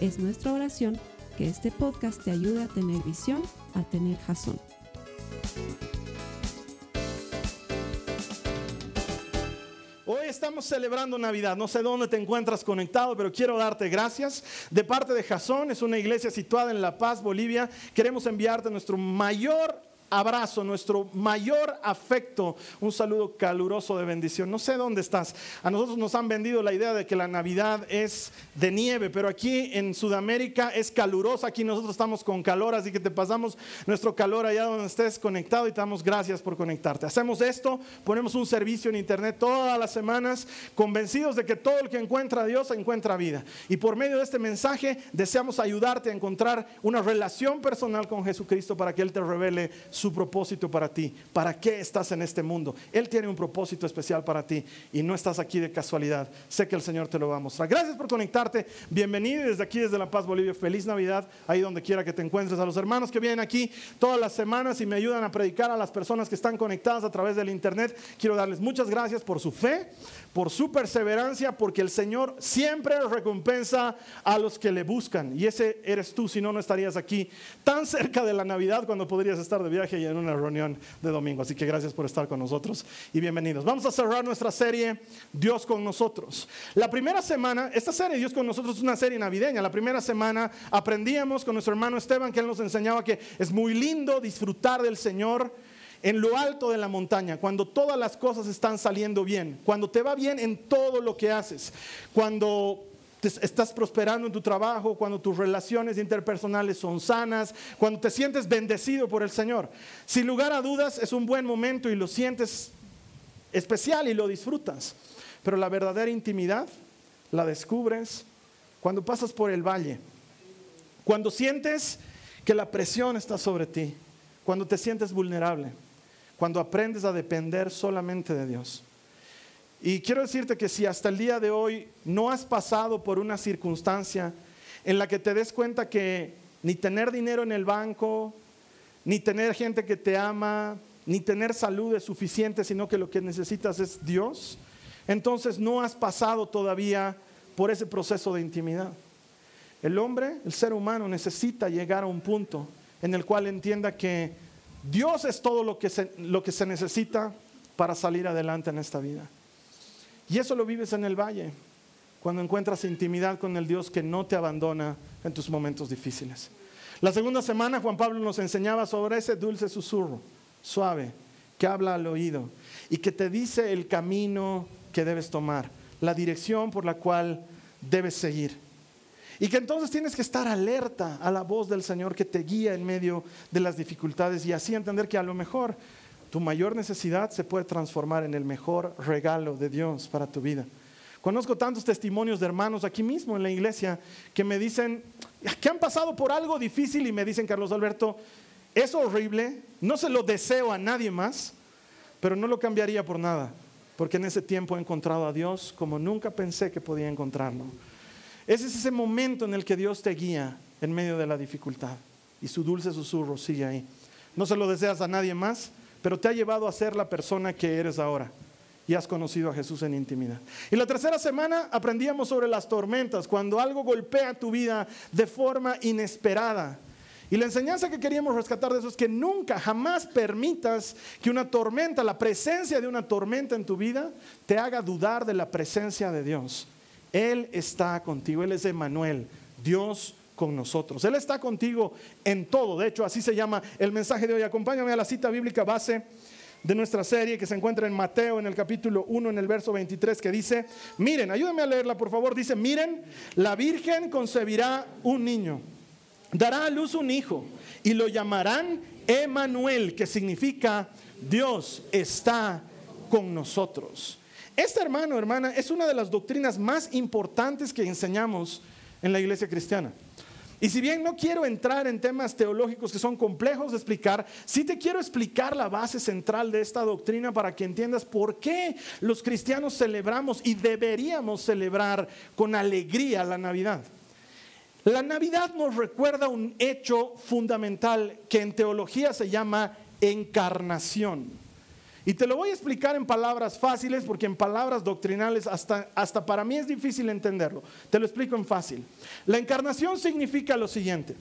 Es nuestra oración que este podcast te ayude a tener visión, a tener jazón. Hoy estamos celebrando Navidad. No sé dónde te encuentras conectado, pero quiero darte gracias. De parte de Jazón, es una iglesia situada en La Paz, Bolivia. Queremos enviarte nuestro mayor abrazo, nuestro mayor afecto, un saludo caluroso de bendición. No sé dónde estás. A nosotros nos han vendido la idea de que la Navidad es de nieve, pero aquí en Sudamérica es calurosa. Aquí nosotros estamos con calor, así que te pasamos nuestro calor allá donde estés conectado y te damos gracias por conectarte. Hacemos esto, ponemos un servicio en internet todas las semanas, convencidos de que todo el que encuentra a Dios encuentra vida. Y por medio de este mensaje deseamos ayudarte a encontrar una relación personal con Jesucristo para que Él te revele su propósito para ti. ¿Para qué estás en este mundo? Él tiene un propósito especial para ti y no estás aquí de casualidad. Sé que el Señor te lo va a mostrar. Gracias por conectarte. Bienvenido desde aquí, desde La Paz, Bolivia. Feliz Navidad, ahí donde quiera que te encuentres. A los hermanos que vienen aquí todas las semanas y me ayudan a predicar a las personas que están conectadas a través del Internet. Quiero darles muchas gracias por su fe, por su perseverancia, porque el Señor siempre recompensa a los que le buscan. Y ese eres tú, si no, no estarías aquí tan cerca de la Navidad cuando podrías estar de viaje y en una reunión de domingo. Así que gracias por estar con nosotros y bienvenidos. Vamos a cerrar nuestra serie Dios con nosotros. La primera semana, esta serie Dios con nosotros es una serie navideña. La primera semana aprendíamos con nuestro hermano Esteban que él nos enseñaba que es muy lindo disfrutar del Señor en lo alto de la montaña, cuando todas las cosas están saliendo bien, cuando te va bien en todo lo que haces, cuando estás prosperando en tu trabajo, cuando tus relaciones interpersonales son sanas, cuando te sientes bendecido por el Señor. Sin lugar a dudas es un buen momento y lo sientes especial y lo disfrutas. Pero la verdadera intimidad la descubres cuando pasas por el valle, cuando sientes que la presión está sobre ti, cuando te sientes vulnerable, cuando aprendes a depender solamente de Dios. Y quiero decirte que si hasta el día de hoy no has pasado por una circunstancia en la que te des cuenta que ni tener dinero en el banco, ni tener gente que te ama, ni tener salud es suficiente, sino que lo que necesitas es Dios, entonces no has pasado todavía por ese proceso de intimidad. El hombre, el ser humano, necesita llegar a un punto en el cual entienda que Dios es todo lo que se, lo que se necesita para salir adelante en esta vida. Y eso lo vives en el valle, cuando encuentras intimidad con el Dios que no te abandona en tus momentos difíciles. La segunda semana Juan Pablo nos enseñaba sobre ese dulce susurro, suave, que habla al oído y que te dice el camino que debes tomar, la dirección por la cual debes seguir. Y que entonces tienes que estar alerta a la voz del Señor que te guía en medio de las dificultades y así entender que a lo mejor tu mayor necesidad se puede transformar en el mejor regalo de Dios para tu vida. Conozco tantos testimonios de hermanos aquí mismo en la iglesia que me dicen que han pasado por algo difícil y me dicen, Carlos Alberto, es horrible, no se lo deseo a nadie más, pero no lo cambiaría por nada, porque en ese tiempo he encontrado a Dios como nunca pensé que podía encontrarlo. Ese es ese momento en el que Dios te guía en medio de la dificultad y su dulce susurro sigue ahí. No se lo deseas a nadie más, pero te ha llevado a ser la persona que eres ahora y has conocido a Jesús en intimidad. Y la tercera semana aprendíamos sobre las tormentas, cuando algo golpea tu vida de forma inesperada. Y la enseñanza que queríamos rescatar de eso es que nunca, jamás permitas que una tormenta, la presencia de una tormenta en tu vida, te haga dudar de la presencia de Dios. Él está contigo, Él es Emanuel, Dios con nosotros. Él está contigo en todo. De hecho, así se llama el mensaje de hoy. Acompáñame a la cita bíblica base de nuestra serie que se encuentra en Mateo en el capítulo 1 en el verso 23 que dice, miren, ayúdenme a leerla por favor, dice, miren, la Virgen concebirá un niño, dará a luz un hijo y lo llamarán Emanuel, que significa Dios está con nosotros. Este hermano, hermana, es una de las doctrinas más importantes que enseñamos en la iglesia cristiana. Y si bien no quiero entrar en temas teológicos que son complejos de explicar, sí te quiero explicar la base central de esta doctrina para que entiendas por qué los cristianos celebramos y deberíamos celebrar con alegría la Navidad. La Navidad nos recuerda un hecho fundamental que en teología se llama encarnación. Y te lo voy a explicar en palabras fáciles porque en palabras doctrinales hasta, hasta para mí es difícil entenderlo. Te lo explico en fácil. La encarnación significa lo siguiente,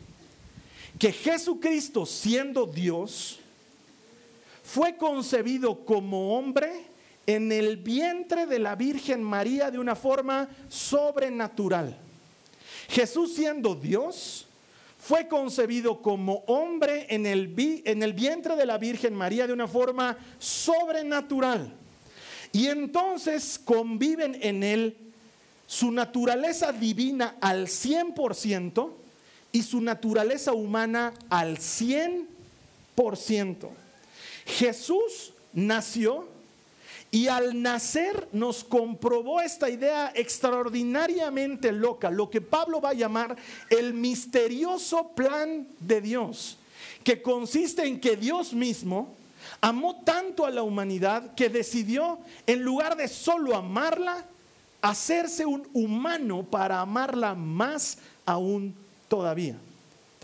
que Jesucristo siendo Dios fue concebido como hombre en el vientre de la Virgen María de una forma sobrenatural. Jesús siendo Dios fue concebido como hombre en el, en el vientre de la Virgen María de una forma sobrenatural. Y entonces conviven en él su naturaleza divina al 100% y su naturaleza humana al 100%. Jesús nació y al nacer nos comprobó esta idea extraordinariamente loca, lo que Pablo va a llamar el misterioso plan de Dios, que consiste en que Dios mismo amó tanto a la humanidad que decidió, en lugar de solo amarla, hacerse un humano para amarla más aún todavía.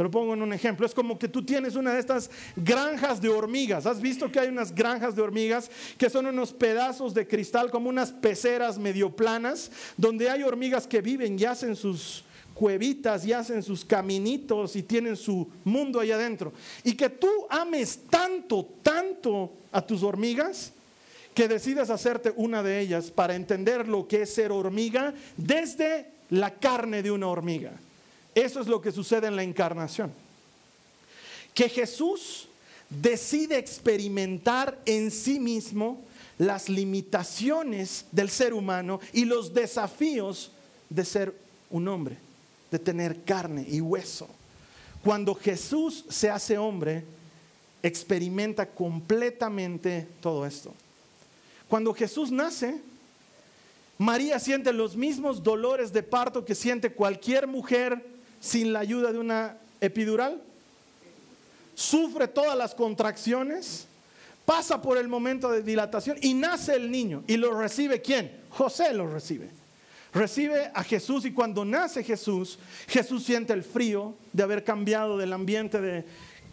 Te lo pongo en un ejemplo. Es como que tú tienes una de estas granjas de hormigas. ¿Has visto que hay unas granjas de hormigas que son unos pedazos de cristal, como unas peceras medio planas, donde hay hormigas que viven y hacen sus cuevitas y hacen sus caminitos y tienen su mundo ahí adentro? Y que tú ames tanto, tanto a tus hormigas que decidas hacerte una de ellas para entender lo que es ser hormiga desde la carne de una hormiga. Eso es lo que sucede en la encarnación. Que Jesús decide experimentar en sí mismo las limitaciones del ser humano y los desafíos de ser un hombre, de tener carne y hueso. Cuando Jesús se hace hombre, experimenta completamente todo esto. Cuando Jesús nace, María siente los mismos dolores de parto que siente cualquier mujer sin la ayuda de una epidural, sufre todas las contracciones, pasa por el momento de dilatación y nace el niño. ¿Y lo recibe quién? José lo recibe. Recibe a Jesús y cuando nace Jesús, Jesús siente el frío de haber cambiado del ambiente de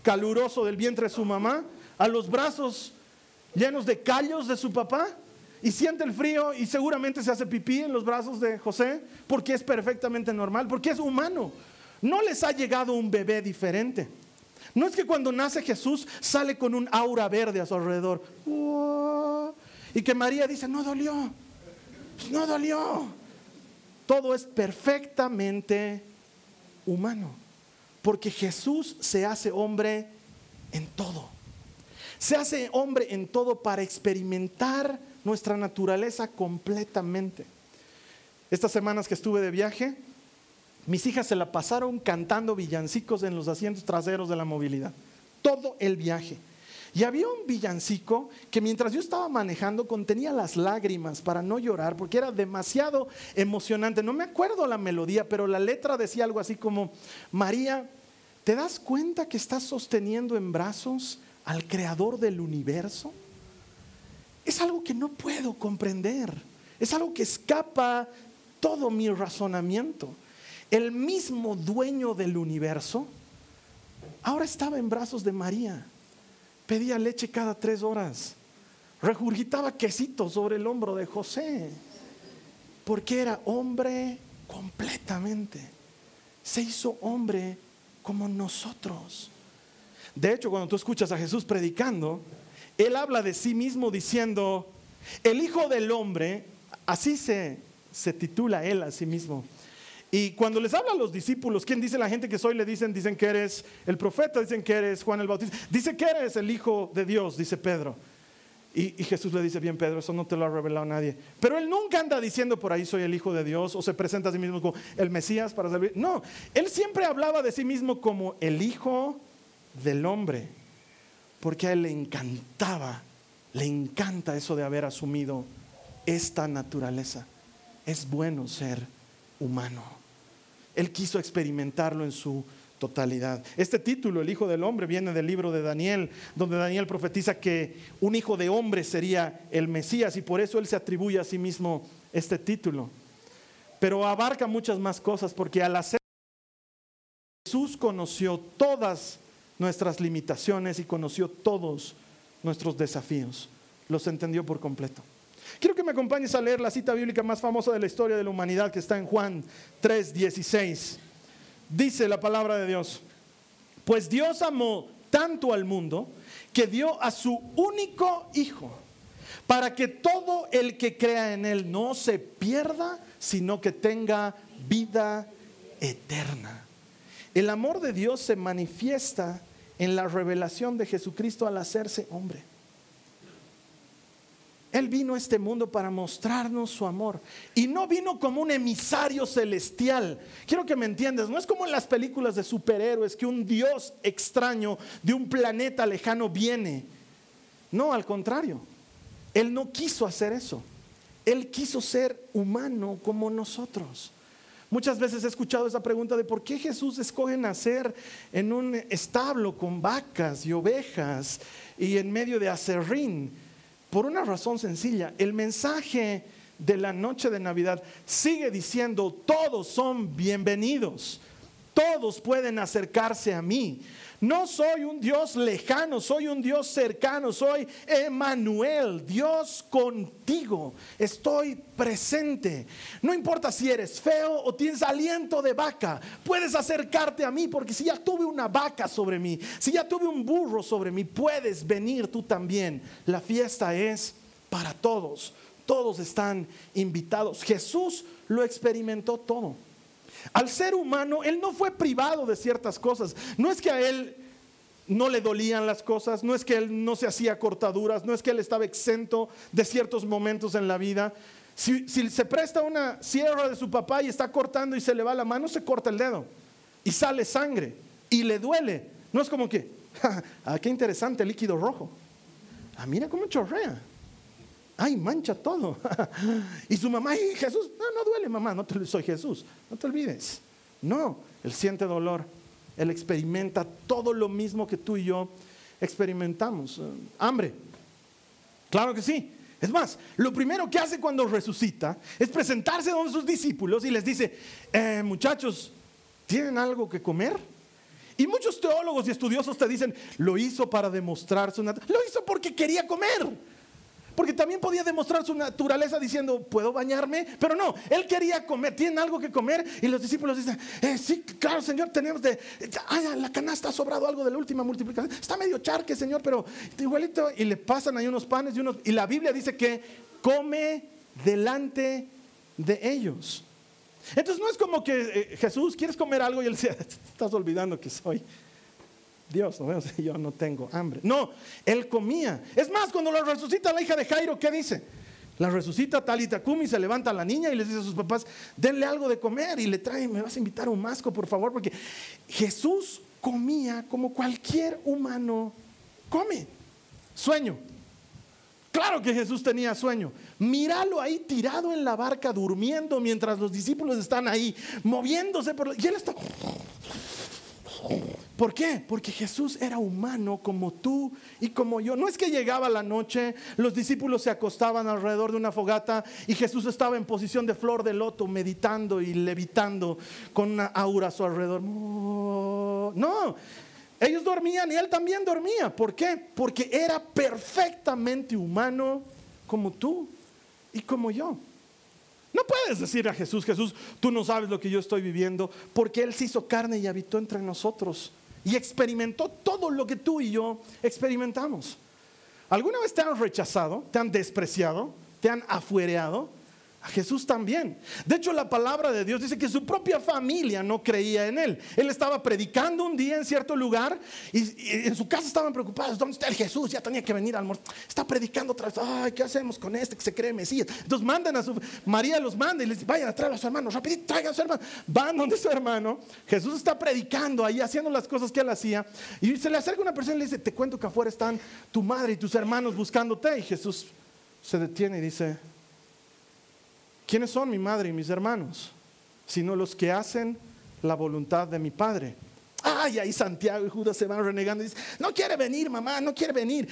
caluroso del vientre de su mamá a los brazos llenos de callos de su papá y siente el frío y seguramente se hace pipí en los brazos de José porque es perfectamente normal, porque es humano. No les ha llegado un bebé diferente. No es que cuando nace Jesús sale con un aura verde a su alrededor. Y que María dice, no dolió, no dolió. Todo es perfectamente humano. Porque Jesús se hace hombre en todo. Se hace hombre en todo para experimentar nuestra naturaleza completamente. Estas semanas que estuve de viaje, mis hijas se la pasaron cantando villancicos en los asientos traseros de la movilidad. Todo el viaje. Y había un villancico que mientras yo estaba manejando contenía las lágrimas para no llorar porque era demasiado emocionante. No me acuerdo la melodía, pero la letra decía algo así como, María, ¿te das cuenta que estás sosteniendo en brazos al creador del universo? Es algo que no puedo comprender. Es algo que escapa todo mi razonamiento el mismo dueño del universo, ahora estaba en brazos de María. Pedía leche cada tres horas. Regurgitaba quesito sobre el hombro de José. Porque era hombre completamente. Se hizo hombre como nosotros. De hecho, cuando tú escuchas a Jesús predicando, Él habla de sí mismo diciendo, el Hijo del Hombre, así se, se titula Él a sí mismo, y cuando les habla a los discípulos, ¿quién dice la gente que soy? Le dicen, dicen que eres el profeta, dicen que eres Juan el Bautista, dice que eres el Hijo de Dios, dice Pedro. Y, Jesús le dice, bien Pedro, eso no te lo ha revelado nadie. Pero él nunca anda diciendo por ahí soy el Hijo de Dios o se presenta a sí mismo como el Mesías para servir. No, él siempre hablaba de sí mismo como el Hijo del Hombre, porque a él le encantaba, le encanta eso de haber asumido esta naturaleza. Es bueno ser humano. Él quiso experimentarlo en su totalidad. Este título, el Hijo del Hombre, viene del libro de Daniel, donde Daniel profetiza que un hijo de hombre sería el Mesías y por eso él se atribuye a sí mismo este título. Pero abarca muchas más cosas porque al hacer Jesús conoció todas nuestras limitaciones y conoció todos nuestros desafíos. Los entendió por completo. Quiero que me acompañes a leer la cita bíblica más famosa de la historia de la humanidad que está en Juan 3:16. Dice la palabra de Dios, pues Dios amó tanto al mundo que dio a su único hijo para que todo el que crea en él no se pierda, sino que tenga vida eterna. El amor de Dios se manifiesta en la revelación de Jesucristo al hacerse hombre. Él vino a este mundo para mostrarnos su amor. Y no vino como un emisario celestial. Quiero que me entiendas, no es como en las películas de superhéroes que un Dios extraño de un planeta lejano viene. No, al contrario. Él no quiso hacer eso. Él quiso ser humano como nosotros. Muchas veces he escuchado esa pregunta de por qué Jesús escoge nacer en un establo con vacas y ovejas y en medio de acerrín. Por una razón sencilla, el mensaje de la noche de Navidad sigue diciendo, todos son bienvenidos, todos pueden acercarse a mí. No soy un Dios lejano, soy un Dios cercano, soy Emanuel, Dios contigo. Estoy presente. No importa si eres feo o tienes aliento de vaca, puedes acercarte a mí porque si ya tuve una vaca sobre mí, si ya tuve un burro sobre mí, puedes venir tú también. La fiesta es para todos. Todos están invitados. Jesús lo experimentó todo. Al ser humano, él no fue privado de ciertas cosas. No es que a él no le dolían las cosas, no es que él no se hacía cortaduras, no es que él estaba exento de ciertos momentos en la vida. Si, se presta una sierra de su papá y está cortando y se le va la mano, se corta el dedo y sale sangre y le duele. No es como que, ah, qué interesante líquido rojo. Ah, mira cómo chorrea ay, mancha todo. y su mamá, y Jesús, no, no duele, mamá, no te, soy Jesús, no te olvides. No, él siente dolor, él experimenta todo lo mismo que tú y yo experimentamos. hambre, claro que sí. Es más, lo primero que hace cuando resucita es presentarse a sus discípulos y les dice, eh, muchachos, ¿tienen algo que comer? Y muchos teólogos y estudiosos te dicen, lo hizo para demostrar su naturaleza. Lo hizo porque quería comer porque también podía demostrar su naturaleza diciendo, ¿puedo bañarme? Pero no, él quería comer, ¿tienen algo que comer? Y los discípulos dicen, eh, sí, claro, Señor, tenemos de, ay, la canasta ha sobrado algo de la última multiplicación. Está medio charque, Señor, pero igualito. Y le pasan ahí unos panes y la Biblia dice que come delante de ellos. Entonces no es como que eh, Jesús, ¿quieres comer algo? Y él dice, estás olvidando que soy Dios, no yo no tengo hambre. No, él comía. Es más, cuando lo resucita la hija de Jairo, ¿qué dice? La resucita tal y se levanta la niña y le dice a sus papás, denle algo de comer y le trae, me vas a invitar un masco, por favor, porque Jesús comía como cualquier humano come. Sueño. Claro que Jesús tenía sueño. Míralo ahí tirado en la barca durmiendo mientras los discípulos están ahí moviéndose por y él está ¿Por qué? Porque Jesús era humano como tú y como yo. No es que llegaba la noche, los discípulos se acostaban alrededor de una fogata y Jesús estaba en posición de flor de loto, meditando y levitando con una aura a su alrededor. No, ellos dormían y él también dormía. ¿Por qué? Porque era perfectamente humano como tú y como yo. No puedes decir a Jesús, Jesús, tú no sabes lo que yo estoy viviendo, porque Él se hizo carne y habitó entre nosotros y experimentó todo lo que tú y yo experimentamos. ¿Alguna vez te han rechazado, te han despreciado, te han afuereado? A Jesús también. De hecho, la palabra de Dios dice que su propia familia no creía en él. Él estaba predicando un día en cierto lugar y, en su casa estaban preocupados. ¿Dónde está el Jesús? Ya tenía que venir al muerto. Está predicando otra vez. Ay, ¿qué hacemos con este que se cree Mesías? Entonces mandan a su... María los manda y les dice, vayan a traer a su hermano. Rapidito, traigan a su hermano. Van donde su hermano. Jesús está predicando ahí, haciendo las cosas que él hacía. Y se le acerca una persona y le dice, te cuento que afuera están tu madre y tus hermanos buscándote. Y Jesús se detiene y dice, ¿Quiénes son mi madre y mis hermanos? Sino los que hacen la voluntad de mi Padre. Ah, y ahí Santiago y Judas se van renegando y dicen, no quiere venir, mamá, no quiere venir.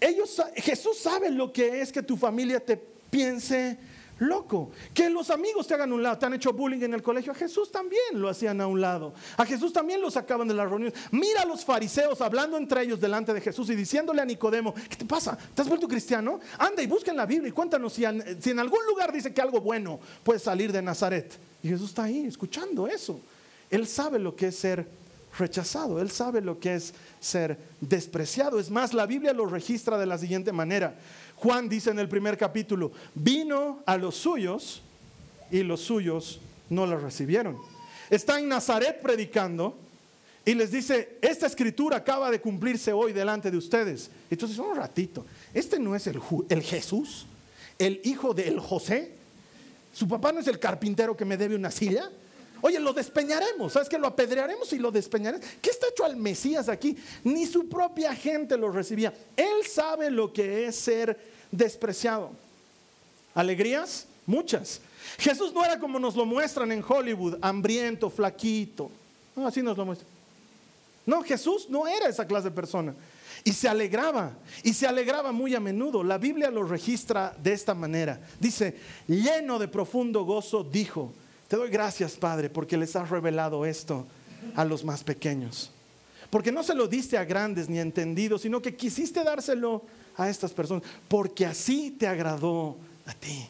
Ellos, Jesús sabe lo que es que tu familia te piense loco. Que los amigos te hagan un lado. Te han hecho bullying en el colegio. A Jesús también lo hacían a un lado. A Jesús también lo sacaban de las reuniones. Mira a los fariseos hablando entre ellos delante de Jesús y diciéndole a Nicodemo, ¿qué te pasa? ¿Te has vuelto cristiano? Anda y busca en la Biblia y cuéntanos si en, algún lugar dice que algo bueno puede salir de Nazaret. Y Jesús está ahí escuchando eso. Él sabe lo que es ser rechazado. Él sabe lo que es ser despreciado. Es más, la Biblia lo registra de la siguiente manera. Juan dice en el primer capítulo, vino a los suyos y los suyos no lo recibieron. Está en Nazaret predicando y les dice, esta escritura acaba de cumplirse hoy delante de ustedes. Entonces, un ratito, este no es el, el Jesús, el hijo del José. Su papá no es el carpintero que me debe una silla. Oye, lo despeñaremos, ¿sabes que Lo apedrearemos y lo despeñaremos. ¿Qué está hecho al Mesías aquí? Ni su propia gente lo recibía. Él sabe lo que es ser despreciado. ¿Alegrías? Muchas. Jesús no era como nos lo muestran en Hollywood, hambriento, flaquito. No, así nos lo muestran. No, Jesús no era esa clase de persona. Y se alegraba, y se alegraba muy a menudo. La Biblia lo registra de esta manera. Dice, lleno de profundo gozo, dijo, te doy gracias, Padre, porque les has revelado esto a los más pequeños. Porque no se lo diste a grandes ni entendidos, sino que quisiste dárselo a estas personas, porque así te agradó a ti.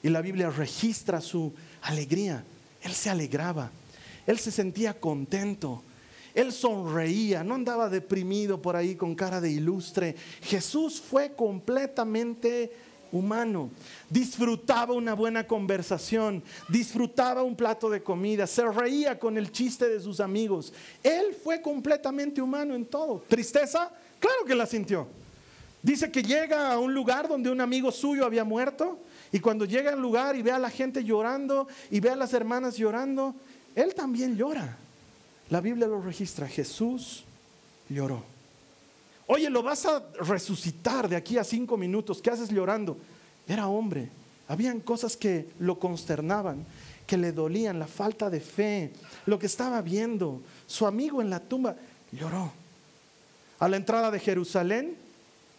Y la Biblia registra su alegría. Él se alegraba, él se sentía contento, él sonreía, no andaba deprimido por ahí con cara de ilustre. Jesús fue completamente humano. Disfrutaba una buena conversación, disfrutaba un plato de comida, se reía con el chiste de sus amigos. Él fue completamente humano en todo. ¿Tristeza? Claro que la sintió. Dice que llega a un lugar donde un amigo suyo había muerto y cuando llega al lugar y ve a la gente llorando y ve a las hermanas llorando, él también llora. La Biblia lo registra, Jesús lloró. Oye, lo vas a resucitar de aquí a cinco minutos. ¿Qué haces llorando? Era hombre. Habían cosas que lo consternaban, que le dolían, la falta de fe, lo que estaba viendo. Su amigo en la tumba lloró. A la entrada de Jerusalén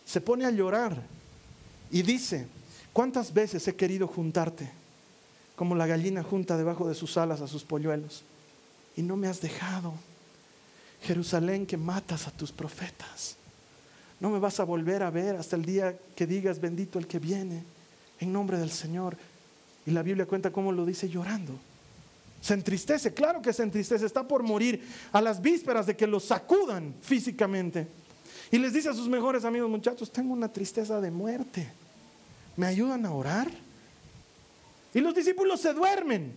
se pone a llorar y dice, ¿cuántas veces he querido juntarte? Como la gallina junta debajo de sus alas a sus polluelos. Y no me has dejado. Jerusalén que matas a tus profetas no me vas a volver a ver hasta el día que digas bendito el que viene en nombre del Señor. Y la Biblia cuenta cómo lo dice llorando. Se entristece, claro que se entristece, está por morir a las vísperas de que lo sacudan físicamente. Y les dice a sus mejores amigos, muchachos, tengo una tristeza de muerte. ¿Me ayudan a orar? Y los discípulos se duermen.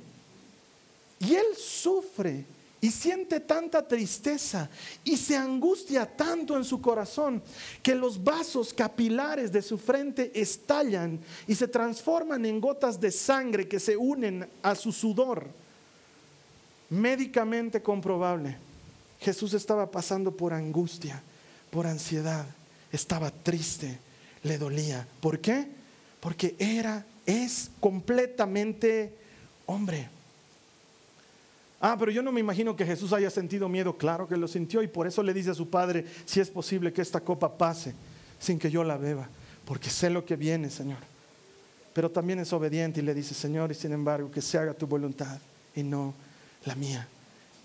Y él sufre y siente tanta tristeza y se angustia tanto en su corazón que los vasos capilares de su frente estallan y se transforman en gotas de sangre que se unen a su sudor. Médicamente comprobable. Jesús estaba pasando por angustia, por ansiedad, estaba triste, le dolía. ¿Por qué? Porque era, es completamente hombre. Ah, pero yo no me imagino que Jesús haya sentido miedo. Claro que lo sintió y por eso le dice a su padre, si es posible que esta copa pase sin que yo la beba, porque sé lo que viene, Señor. Pero también es obediente y le dice, Señor, y sin embargo, que se haga tu voluntad y no la mía.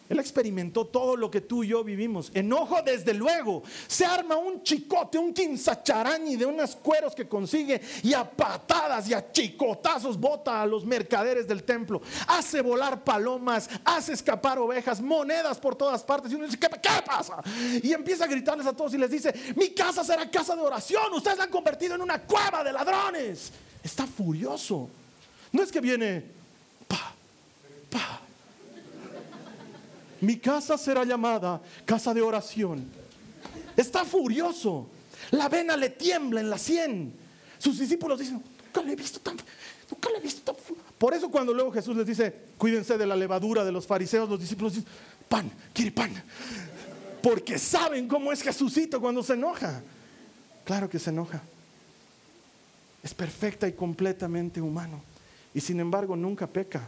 Él experimentó todo lo que tú y yo vivimos. Enojo, desde luego. Se arma un chicote, un quinzacharani de unos cueros que consigue y a patadas y a chicotazos bota a los mercaderes del templo. Hace volar palomas, hace escapar ovejas, monedas por todas partes. Y uno dice, ¿qué, qué pasa? Y empieza a gritarles a todos y les dice, mi casa será casa de oración. Ustedes la han convertido en una cueva de ladrones. Está furioso. No es que viene, pa, pa mi casa será llamada casa de oración. Está furioso. La vena le tiembla en la sien. Sus discípulos dicen, nunca le he visto tan, nunca le he visto tan. Por eso cuando luego Jesús les dice, cuídense de la levadura de los fariseos, los discípulos dicen, pan, quiere pan. Porque saben cómo es Jesucito cuando se enoja. Claro que se enoja. Es perfecta y completamente humano. Y sin embargo nunca peca.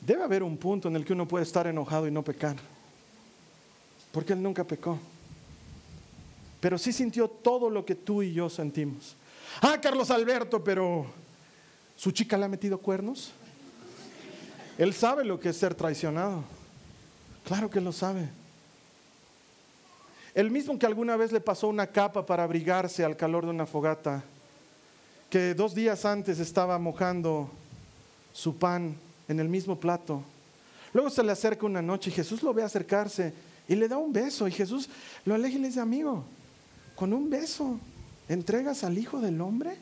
Debe haber un punto en el que uno puede estar enojado y no pecar. porque él nunca pecó. Pero sí sintió todo lo que tú y yo sentimos. Ah, Carlos Alberto, pero ¿su chica le ha metido cuernos? Él sabe lo que es ser traicionado. Claro que lo sabe. El mismo que alguna vez le pasó una capa para abrigarse al calor de una fogata, que dos días antes estaba mojando su pan en el mismo plato. Luego se le acerca una noche y Jesús lo ve acercarse y le da un beso y Jesús lo aleja y le dice, amigo, con un beso entregas al Hijo del Hombre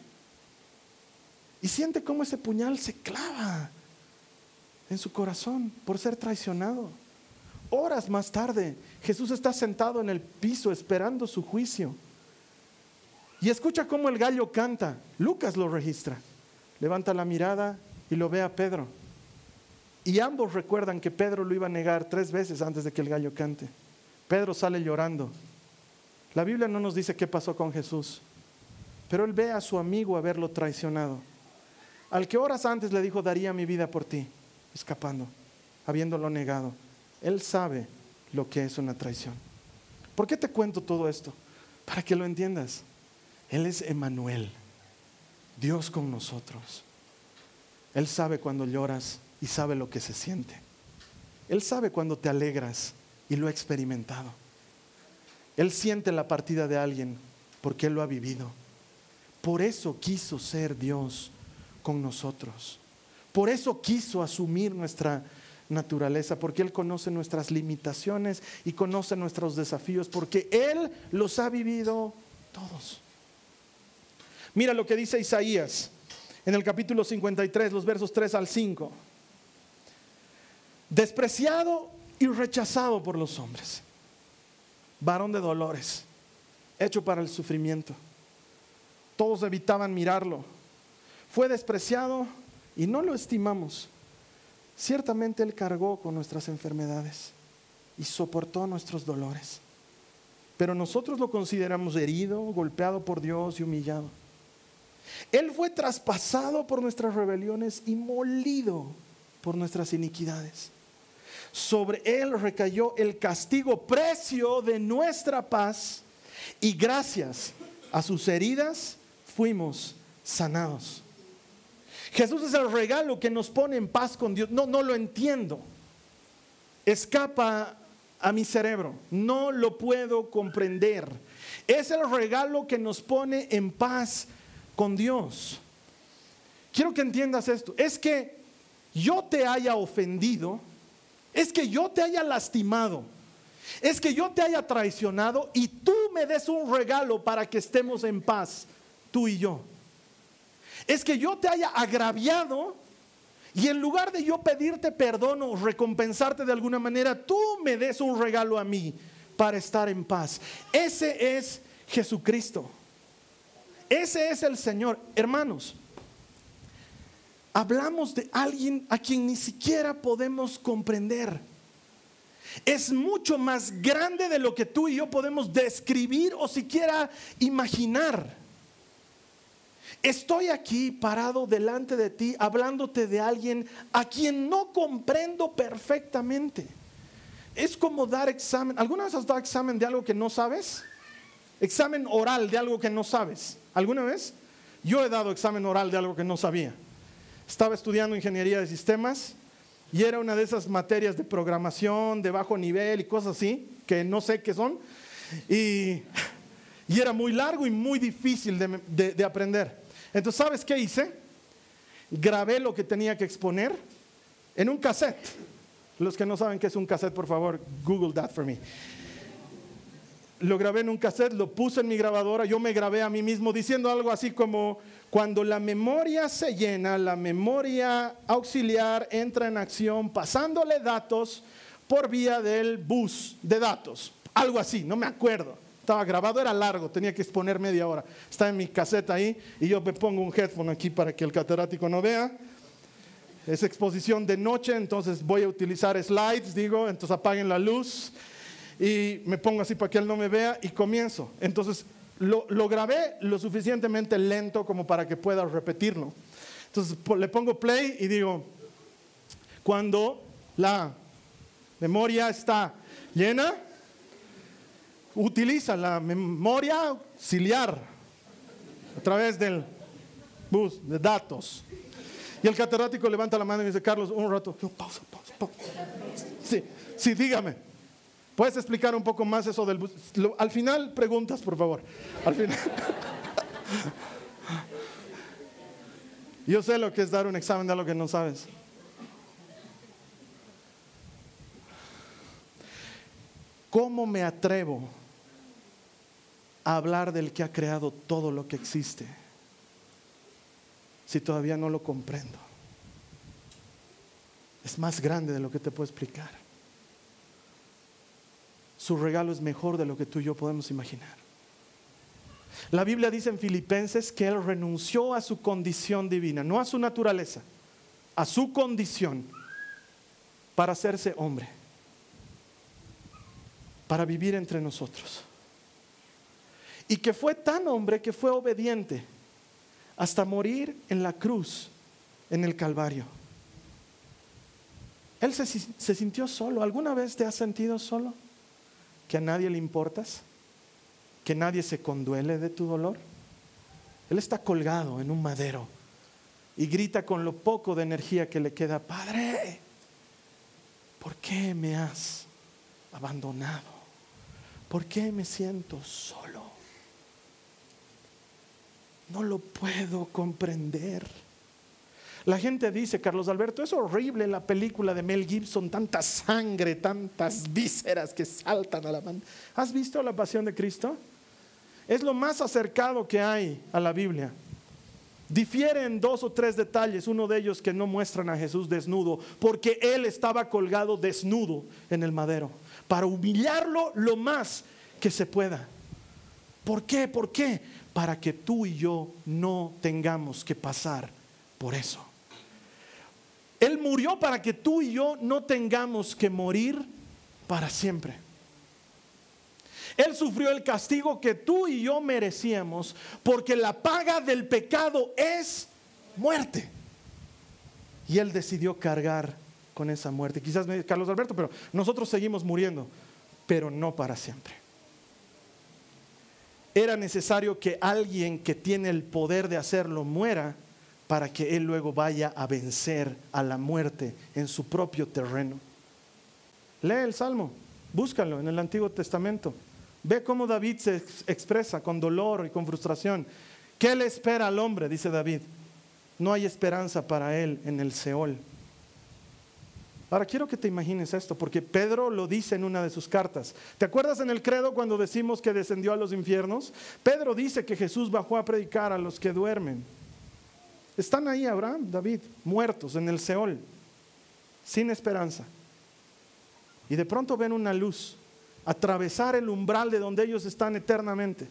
y siente cómo ese puñal se clava en su corazón por ser traicionado. Horas más tarde, Jesús está sentado en el piso esperando su juicio. Y escucha cómo el gallo canta. Lucas lo registra. Levanta la mirada y lo ve a Pedro. Y ambos recuerdan que Pedro lo iba a negar tres veces antes de que el gallo cante. Pedro sale llorando. La Biblia no nos dice qué pasó con Jesús, pero él ve a su amigo haberlo traicionado. Al que horas antes le dijo, daría mi vida por ti, escapando, habiéndolo negado. Él sabe lo que es una traición. ¿Por qué te cuento todo esto? Para que lo entiendas. Él es Emanuel, Dios con nosotros. Él sabe cuando lloras y sabe lo que se siente. Él sabe cuando te alegras y lo ha experimentado. Él siente la partida de alguien porque Él lo ha vivido. Por eso quiso ser Dios con nosotros. Por eso quiso asumir nuestra naturaleza, porque Él conoce nuestras limitaciones y conoce nuestros desafíos, porque Él los ha vivido todos. Mira lo que dice Isaías en el capítulo 53, los versos 3 al 5. Despreciado y rechazado por los hombres, varón de dolores, hecho para el sufrimiento. Todos evitaban mirarlo. Fue despreciado y no lo estimamos. Ciertamente Él cargó con nuestras enfermedades y soportó nuestros dolores. Pero nosotros lo consideramos herido, golpeado por Dios y humillado. Él fue traspasado por nuestras rebeliones y molido por nuestras iniquidades. Sobre Él recayó el castigo precio de nuestra paz y gracias a sus heridas fuimos sanados. Jesús es el regalo que nos pone en paz con Dios. No, no lo entiendo. Escapa a mi cerebro. No lo puedo comprender. Es el regalo que nos pone en paz con Dios. Quiero que entiendas esto. Es que yo te haya ofendido. Es que yo te haya lastimado. Es que yo te haya traicionado y tú me des un regalo para que estemos en paz, tú y yo es que yo te haya agraviado y en lugar de yo pedirte perdón o recompensarte de alguna manera, tú me des un regalo a mí para estar en paz. Ese es Jesucristo. Ese es el Señor. Hermanos, hablamos de alguien a quien ni siquiera podemos comprender. Es mucho más grande de lo que tú y yo podemos describir o siquiera imaginar. Estoy aquí parado delante de ti hablándote de alguien a quien no comprendo perfectamente. Es como dar examen. ¿Alguna vez has dado examen de algo que no sabes? Examen oral de algo que no sabes. ¿Alguna vez? Yo he dado examen oral de algo que no sabía. Estaba estudiando ingeniería de sistemas y era una de esas materias de programación de bajo nivel y cosas así, que no sé qué son. Y, era muy largo y muy difícil de aprender. Entonces, ¿sabes qué hice? Grabé lo que tenía que exponer en un cassette. Los que no saben qué es un cassette, por favor, Google that for me. Lo grabé en un cassette, lo puse en mi grabadora, yo me grabé a mí mismo diciendo algo así como, cuando la memoria se llena, la memoria auxiliar entra en acción pasándole datos por vía del bus de datos. Algo así, no me acuerdo. Estaba grabado, era largo, tenía que exponer media hora. Está en mi caseta ahí y yo me pongo un headphone aquí para que el catedrático no vea. Es exposición de noche, entonces voy a utilizar slides, digo, entonces apaguen la luz y me pongo así para que él no me vea y comienzo. Entonces lo, lo grabé lo suficientemente lento como para que pueda repetirlo. Entonces le pongo play y digo, cuando la memoria está llena, utiliza la memoria ciliar a través del bus de datos. Y el catedrático levanta la mano y dice, Carlos, un rato, pausa, pausa, pausa. Sí, sí, dígame. ¿Puedes explicar un poco más eso del? Al final, preguntas, por favor. Al final. Yo sé lo que es dar un examen de algo que no sabes. ¿Cómo me atrevo a hablar del que ha creado todo lo que existe si todavía no lo comprendo? Es más grande de lo que te puedo explicar. Su regalo es mejor de lo que tú y yo podemos imaginar. La Biblia dice en Filipenses que Él renunció a su condición divina, no a su naturaleza, a su condición para hacerse hombre para vivir entre nosotros. Y que fue tan hombre que fue obediente hasta morir en la cruz, en el Calvario. Él se, sintió solo. ¿Alguna vez te has sentido solo? ¿Que a nadie le importas? ¿Que nadie se conduele de tu dolor? Él está colgado en un madero y grita con lo poco de energía que le queda, Padre, ¿por qué me has abandonado? ¿Por qué me siento solo? No lo puedo comprender. La gente dice, Carlos Alberto, es horrible la película de Mel Gibson, tanta sangre, tantas vísceras que saltan a la mano. ¿Has visto la pasión de Cristo? Es lo más acercado que hay a la Biblia. Difiere en dos o tres detalles, uno de ellos que no muestran a Jesús desnudo, porque Él estaba colgado desnudo en el madero para humillarlo lo más que se pueda. ¿Por qué? ¿Por qué? Para que tú y yo no tengamos que pasar por eso. Él murió para que tú y yo no tengamos que morir para siempre. Él sufrió el castigo que tú y yo merecíamos porque la paga del pecado es muerte. Y Él decidió cargar con esa muerte. Quizás me Carlos Alberto, pero nosotros seguimos muriendo, pero no para siempre. Era necesario que alguien que tiene el poder de hacerlo muera para que él luego vaya a vencer a la muerte en su propio terreno. Lee el Salmo, búscalo en el Antiguo Testamento. Ve cómo David se expresa con dolor y con frustración. ¿Qué le espera al hombre? Dice David. No hay esperanza para él en el Seol. Ahora quiero que te imagines esto, porque Pedro lo dice en una de sus cartas. ¿Te acuerdas en el credo cuando decimos que descendió a los infiernos? Pedro dice que Jesús bajó a predicar a los que duermen. Están ahí Abraham, David, muertos en el Seol, sin esperanza. Y de pronto ven una luz atravesar el umbral de donde ellos están eternamente.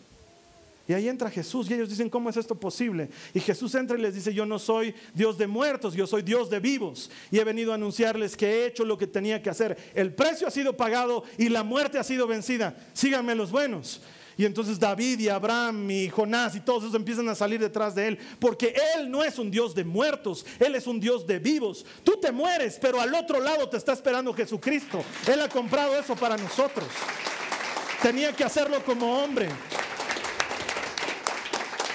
Y ahí entra Jesús y ellos dicen, ¿cómo es esto posible? Y Jesús entra y les dice, yo no soy Dios de muertos, yo soy Dios de vivos. Y he venido a anunciarles que he hecho lo que tenía que hacer. El precio ha sido pagado y la muerte ha sido vencida. Síganme los buenos. Y entonces David y Abraham y Jonás y todos esos empiezan a salir detrás de él. Porque Él no es un Dios de muertos, Él es un Dios de vivos. Tú te mueres, pero al otro lado te está esperando Jesucristo. Él ha comprado eso para nosotros. Tenía que hacerlo como hombre.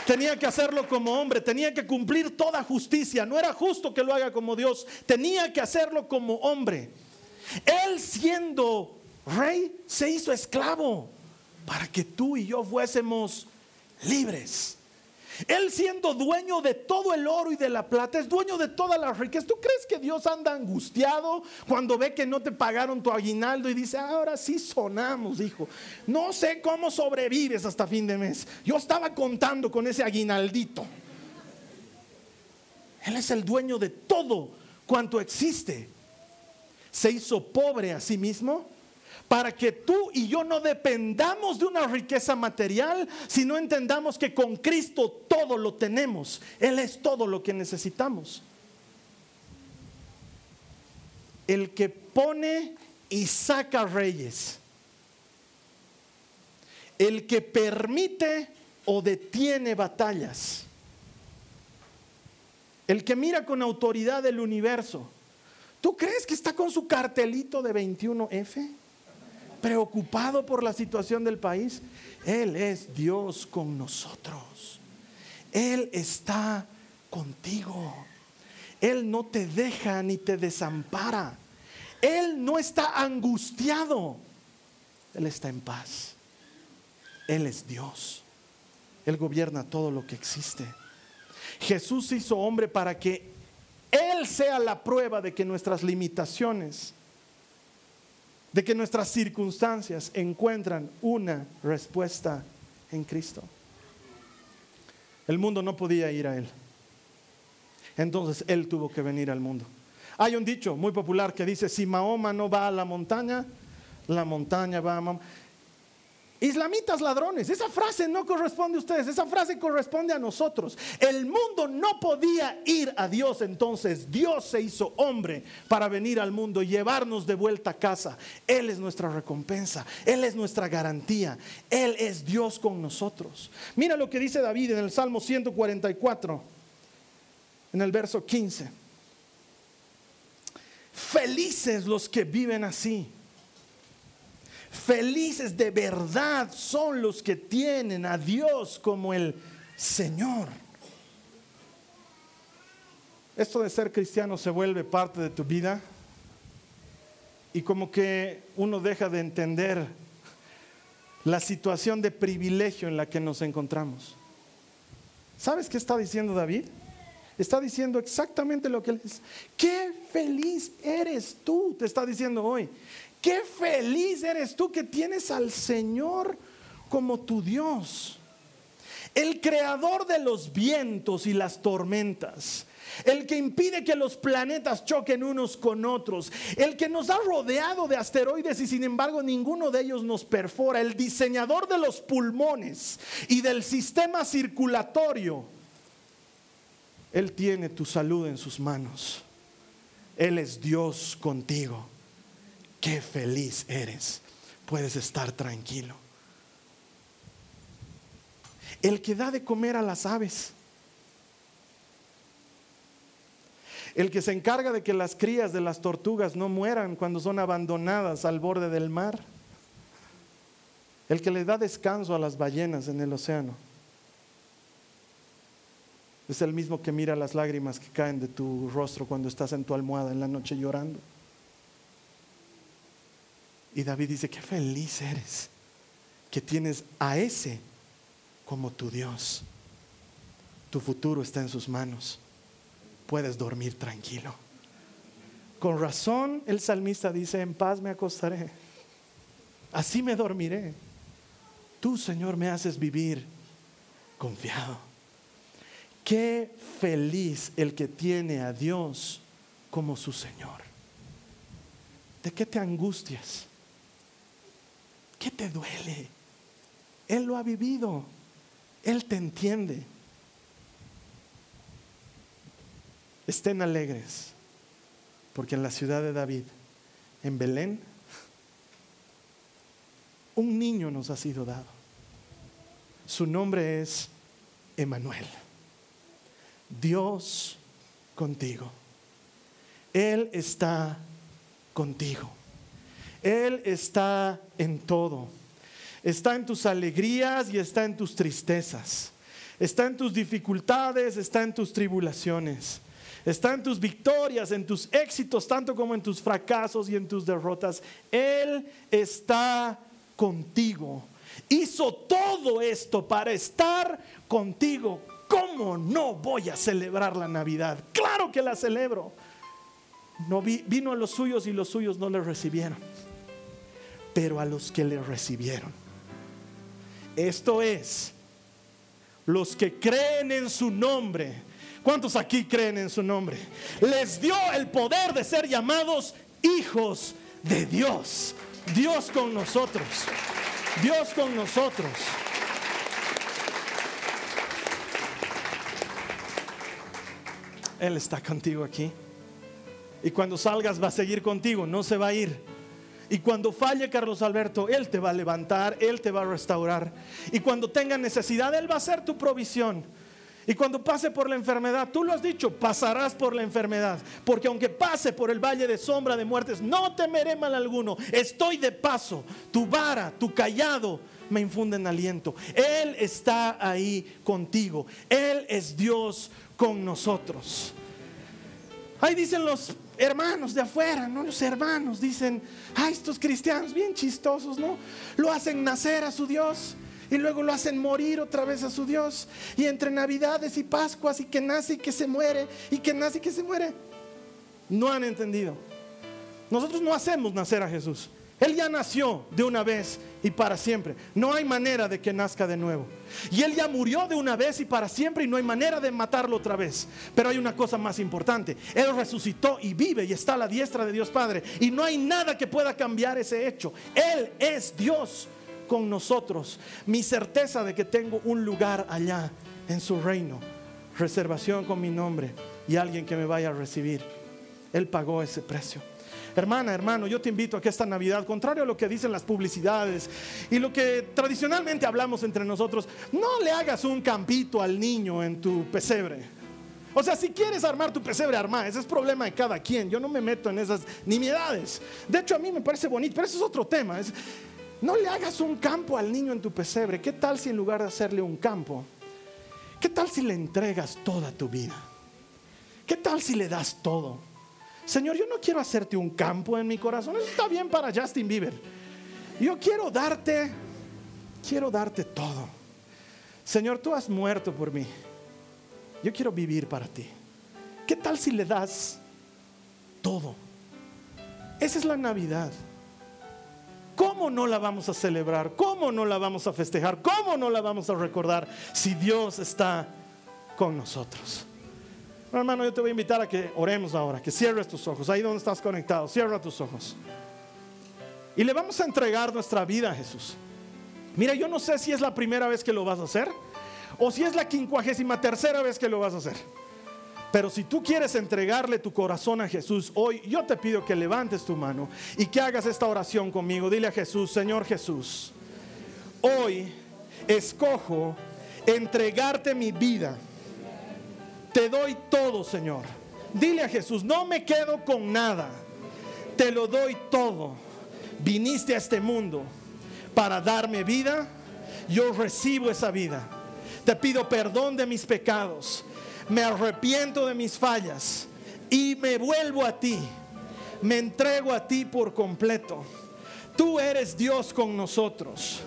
Tenía que hacerlo como hombre, tenía que cumplir toda justicia. No era justo que lo haga como Dios, tenía que hacerlo como hombre. Él siendo rey se hizo esclavo para que tú y yo fuésemos libres. Él siendo dueño de todo el oro y de la plata, es dueño de todas las riquezas. ¿Tú crees que Dios anda angustiado cuando ve que no te pagaron tu aguinaldo y dice, ahora sí sonamos, hijo? No sé cómo sobrevives hasta fin de mes. Yo estaba contando con ese aguinaldito. Él es el dueño de todo cuanto existe. Se hizo pobre a sí mismo para que tú y yo no dependamos de una riqueza material, sino entendamos que con Cristo todo lo tenemos. Él es todo lo que necesitamos. El que pone y saca reyes. El que permite o detiene batallas. El que mira con autoridad el universo. ¿Tú crees que está con su cartelito de 21F? Preocupado por la situación del país. Él es Dios con nosotros. Él está contigo. Él no te deja ni te desampara. Él no está angustiado. Él está en paz. Él es Dios. Él gobierna todo lo que existe. Jesús hizo hombre para que Él sea la prueba de que nuestras limitaciones, de que nuestras circunstancias encuentran una respuesta en Cristo. El mundo no podía ir a Él. Entonces Él tuvo que venir al mundo. Hay un dicho muy popular que dice, si Mahoma no va a la montaña, la montaña va a Mahoma. Islamitas ladrones, esa frase no corresponde a ustedes, esa frase corresponde a nosotros. El mundo no podía ir a Dios, entonces Dios se hizo hombre para venir al mundo y llevarnos de vuelta a casa. Él es nuestra recompensa, Él es nuestra garantía, Él es Dios con nosotros. Mira lo que dice David en el Salmo 144, en el verso 15. Felices los que viven así Felices de verdad son los que tienen a Dios como el Señor. Esto de ser cristiano se vuelve parte de tu vida y como que uno deja de entender la situación de privilegio en la que nos encontramos. ¿Sabes qué está diciendo David? Está diciendo exactamente lo que él dice. Qué feliz eres tú, te está diciendo hoy. Qué feliz eres tú que tienes al Señor como tu Dios. El creador de los vientos y las tormentas. El que impide que los planetas choquen unos con otros. El que nos ha rodeado de asteroides y sin embargo ninguno de ellos nos perfora. El diseñador de los pulmones y del sistema circulatorio. Él tiene tu salud en sus manos. Él es Dios contigo qué feliz eres. Puedes estar tranquilo. El que da de comer a las aves. El que se encarga de que las crías de las tortugas no mueran cuando son abandonadas al borde del mar. El que le da descanso a las ballenas en el océano. Es el mismo que mira las lágrimas que caen de tu rostro cuando estás en tu almohada en la noche llorando. Y David dice, qué feliz eres que tienes a ese como tu Dios. Tu futuro está en sus manos. Puedes dormir tranquilo. Con razón el salmista dice, en paz me acostaré. Así me dormiré. Tú, Señor, me haces vivir confiado. Qué feliz el que tiene a Dios como su Señor. ¿De qué te angustias? ¿Qué te duele? Él lo ha vivido. Él te entiende. Estén alegres, porque en la ciudad de David, en Belén, un niño nos ha sido dado. Su nombre es Emanuel. Dios contigo. Él está contigo. Él está en todo. Está en tus alegrías y está en tus tristezas. Está en tus dificultades, está en tus tribulaciones. Está en tus victorias, en tus éxitos, tanto como en tus fracasos y en tus derrotas. Él está contigo. Hizo todo esto para estar contigo. ¿Cómo no voy a celebrar la Navidad? Claro que la celebro. No vino a los suyos y los suyos no le recibieron pero a los que le recibieron. Esto es, los que creen en su nombre. ¿Cuántos aquí creen en su nombre? Les dio el poder de ser llamados hijos de Dios. Dios con nosotros. Dios con nosotros. Él está contigo aquí. Y cuando salgas va a seguir contigo, no se va a ir. Y cuando falle Carlos Alberto, Él te va a levantar, Él te va a restaurar. Y cuando tenga necesidad, Él va a ser tu provisión. Y cuando pase por la enfermedad, tú lo has dicho, pasarás por la enfermedad. Porque aunque pase por el valle de sombra de muertes, no temeré mal alguno. Estoy de paso. Tu vara, tu callado me infunden aliento. Él está ahí contigo. Él es Dios con nosotros. Ahí dicen los hermanos de afuera, ¿no? Los hermanos dicen, ay, estos cristianos bien chistosos, ¿no? Lo hacen nacer a su Dios y luego lo hacen morir otra vez a su Dios. Y entre Navidades y Pascuas y que nace y que se muere y que nace y que se muere. No han entendido. Nosotros no hacemos nacer a Jesús. Él ya nació de una vez y para siempre. No hay manera de que nazca de nuevo. Y Él ya murió de una vez y para siempre y no hay manera de matarlo otra vez. Pero hay una cosa más importante. Él resucitó y vive y está a la diestra de Dios Padre. Y no hay nada que pueda cambiar ese hecho. Él es Dios con nosotros. Mi certeza de que tengo un lugar allá en su reino. Reservación con mi nombre y alguien que me vaya a recibir. Él pagó ese precio. Hermana, hermano, yo te invito a que esta Navidad, contrario a lo que dicen las publicidades y lo que tradicionalmente hablamos entre nosotros, no le hagas un campito al niño en tu pesebre. O sea, si quieres armar tu pesebre, arma. Ese es problema de cada quien. Yo no me meto en esas nimiedades. De hecho, a mí me parece bonito, pero eso es otro tema. no le hagas un campo al niño en tu pesebre. ¿Qué tal si en lugar de hacerle un campo, qué tal si le entregas toda tu vida? ¿Qué tal si le das todo? Señor, yo no quiero hacerte un campo en mi corazón. Eso está bien para Justin Bieber. Yo quiero darte, quiero darte todo. Señor, tú has muerto por mí. Yo quiero vivir para ti. ¿Qué tal si le das todo? Esa es la Navidad. ¿Cómo no la vamos a celebrar? ¿Cómo no la vamos a festejar? ¿Cómo no la vamos a recordar si Dios está con nosotros? Hermano, yo te voy a invitar a que oremos ahora, que cierres tus ojos, ahí donde estás conectado, cierra tus ojos. Y le vamos a entregar nuestra vida a Jesús. Mira, yo no sé si es la primera vez que lo vas a hacer o si es la quincuagésima tercera vez que lo vas a hacer. Pero si tú quieres entregarle tu corazón a Jesús hoy, yo te pido que levantes tu mano y que hagas esta oración conmigo. Dile a Jesús, Señor Jesús, hoy escojo entregarte mi vida te doy todo, Señor. Dile a Jesús, no me quedo con nada. Te lo doy todo. Viniste a este mundo para darme vida. Yo recibo esa vida. Te pido perdón de mis pecados. Me arrepiento de mis fallas. Y me vuelvo a ti. Me entrego a ti por completo. Tú eres Dios con nosotros.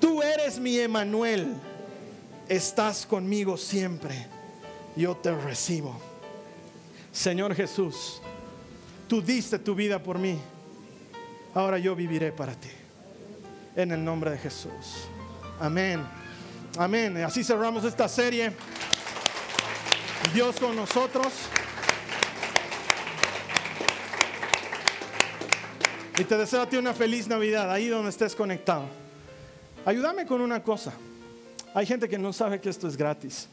Tú eres mi Emanuel. Estás conmigo siempre yo te recibo. Señor Jesús, tú diste tu vida por mí, ahora yo viviré para ti. En el nombre de Jesús. Amén. Amén. Así cerramos esta serie. Dios con nosotros. Y te deseo a ti una feliz Navidad, ahí donde estés conectado. Ayúdame con una cosa. Hay gente que no sabe que esto es gratis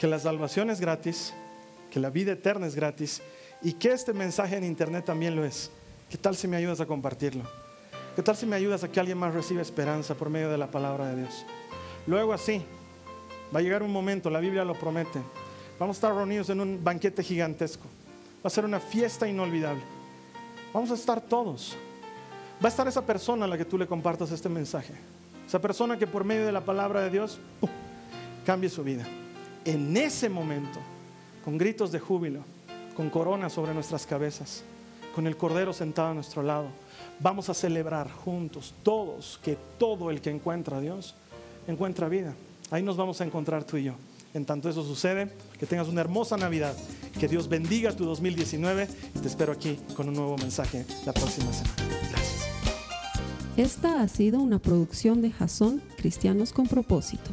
que la salvación es gratis, que la vida eterna es gratis y que este mensaje en internet también lo es. ¿Qué tal si me ayudas a compartirlo? ¿Qué tal si me ayudas a que alguien más reciba esperanza por medio de la palabra de Dios? Luego así, va a llegar un momento, la Biblia lo promete. Vamos a estar reunidos en un banquete gigantesco. Va a ser una fiesta inolvidable. Vamos a estar todos. Va a estar esa persona a la que tú le compartas este mensaje. Esa persona que por medio de la palabra de Dios cambie su vida en ese momento, con gritos de júbilo, con coronas sobre nuestras cabezas, con el Cordero sentado a nuestro lado, vamos a celebrar juntos, todos, que todo el que encuentra a Dios encuentra vida. Ahí nos vamos a encontrar tú y yo. En tanto eso sucede, que tengas una hermosa Navidad, que Dios bendiga tu 2019 y te espero aquí con un nuevo mensaje la próxima semana. Gracias. Esta ha sido una producción de Jason Cristianos con propósito.